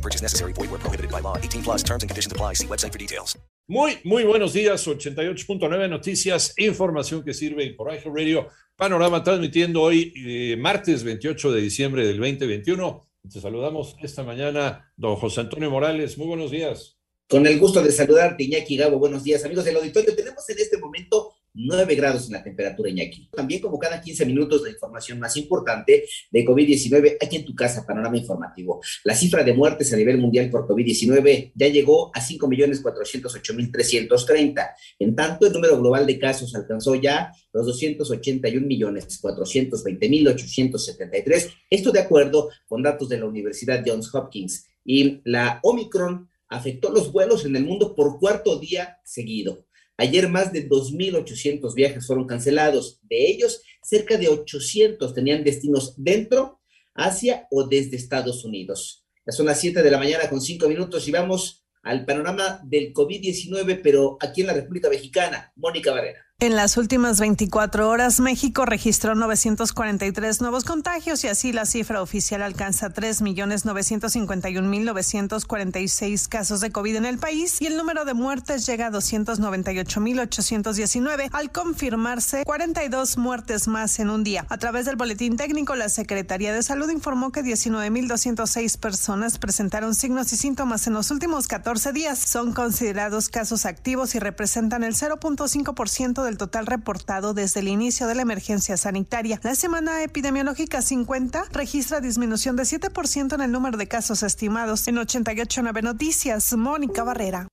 No purchase necessary. Void where prohibited by law. 18 plus terms and conditions apply. See website for details. Muy, muy buenos días. 88.9 Noticias, información que sirve por iHeart Radio. Panorama transmitiendo hoy, eh, martes 28 de diciembre del 2021. Te saludamos esta mañana, don José Antonio Morales. Muy buenos días. Con el gusto de saludarte, Iñaki Gabo. Buenos días, amigos del auditorio. Tenemos en este momento 9 grados en la temperatura, Iñaki. También, como cada 15 minutos, la información más importante de COVID-19 aquí en tu casa, panorama informativo. La cifra de muertes a nivel mundial por COVID-19 ya llegó a 5.408.330. En tanto, el número global de casos alcanzó ya los 281.420.873. Esto de acuerdo con datos de la Universidad Johns Hopkins. Y la Omicron afectó los vuelos en el mundo por cuarto día seguido. Ayer más de 2.800 viajes fueron cancelados. De ellos, cerca de 800 tenían destinos dentro, Asia o desde Estados Unidos. Ya son las 7 de la mañana con 5 minutos y vamos al panorama del COVID-19, pero aquí en la República Mexicana. Mónica Barrera. En las últimas 24 horas, México registró 943 nuevos contagios y así la cifra oficial alcanza 3.951.946 casos de COVID en el país y el número de muertes llega a 298.819 al confirmarse 42 muertes más en un día. A través del boletín técnico, la Secretaría de Salud informó que 19.206 personas presentaron signos y síntomas en los últimos 14 días. Son considerados casos activos y representan el 0.5% de el total reportado desde el inicio de la emergencia sanitaria. La semana epidemiológica 50 registra disminución de 7% en el número de casos estimados. En 88.9 Noticias, Mónica Barrera.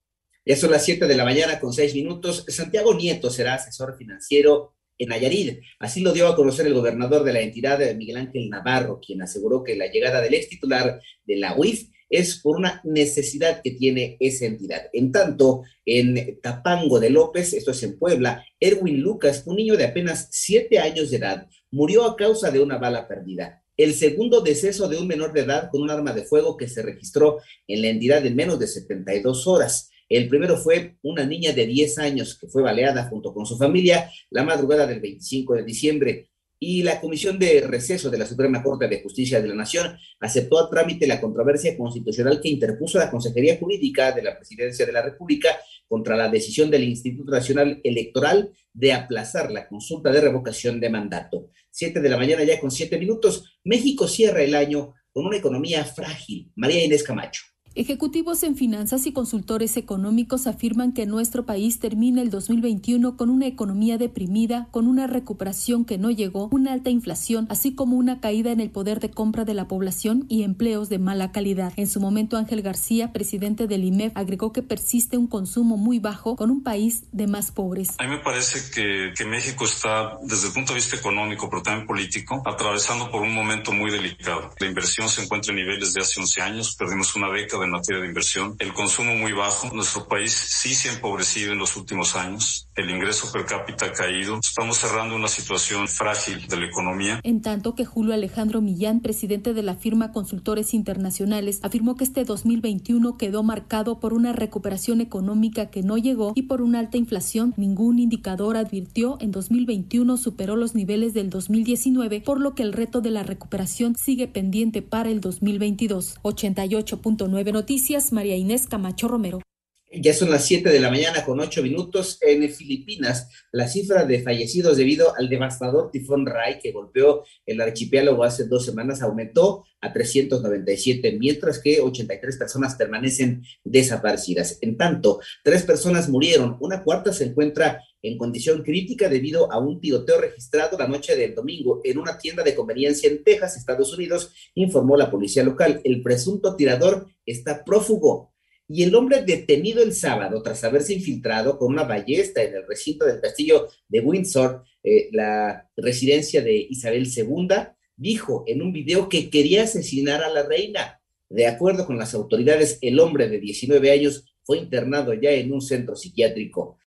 Ya son las 7 de la mañana con 6 minutos. Santiago Nieto será asesor financiero en Nayarit. Así lo dio a conocer el gobernador de la entidad, Miguel Ángel Navarro, quien aseguró que la llegada del ex titular de la UIF es por una necesidad que tiene esa entidad. En tanto, en Tapango de López, esto es en Puebla, Erwin Lucas, un niño de apenas siete años de edad, murió a causa de una bala perdida. El segundo deceso de un menor de edad con un arma de fuego que se registró en la entidad en menos de 72 horas. El primero fue una niña de 10 años que fue baleada junto con su familia la madrugada del 25 de diciembre y la Comisión de Receso de la Suprema Corte de Justicia de la Nación aceptó a trámite la controversia constitucional que interpuso la Consejería Jurídica de la Presidencia de la República contra la decisión del Instituto Nacional Electoral de aplazar la consulta de revocación de mandato. Siete de la mañana ya con siete minutos, México cierra el año con una economía frágil. María Inés Camacho. Ejecutivos en finanzas y consultores económicos afirman que nuestro país termina el 2021 con una economía deprimida, con una recuperación que no llegó, una alta inflación, así como una caída en el poder de compra de la población y empleos de mala calidad. En su momento, Ángel García, presidente del IMEF, agregó que persiste un consumo muy bajo con un país de más pobres. A mí me parece que, que México está, desde el punto de vista económico, pero también político, atravesando por un momento muy delicado. La inversión se encuentra en niveles de hace 11 años, perdimos una década en materia de inversión, el consumo muy bajo. Nuestro país sí se ha empobrecido en los últimos años, el ingreso per cápita ha caído. Estamos cerrando una situación frágil de la economía. En tanto que Julio Alejandro Millán, presidente de la firma Consultores Internacionales, afirmó que este 2021 quedó marcado por una recuperación económica que no llegó y por una alta inflación. Ningún indicador advirtió en 2021 superó los niveles del 2019, por lo que el reto de la recuperación sigue pendiente para el 2022. 88.9 Noticias, María Inés Camacho Romero. Ya son las 7 de la mañana con 8 minutos. En Filipinas, la cifra de fallecidos debido al devastador tifón Rai que golpeó el archipiélago hace dos semanas aumentó a 397, mientras que 83 personas permanecen desaparecidas. En tanto, tres personas murieron, una cuarta se encuentra en condición crítica debido a un tiroteo registrado la noche del domingo en una tienda de conveniencia en Texas, Estados Unidos, informó la policía local. El presunto tirador está prófugo y el hombre detenido el sábado tras haberse infiltrado con una ballesta en el recinto del castillo de Windsor, eh, la residencia de Isabel II, dijo en un video que quería asesinar a la reina. De acuerdo con las autoridades, el hombre de 19 años fue internado ya en un centro psiquiátrico.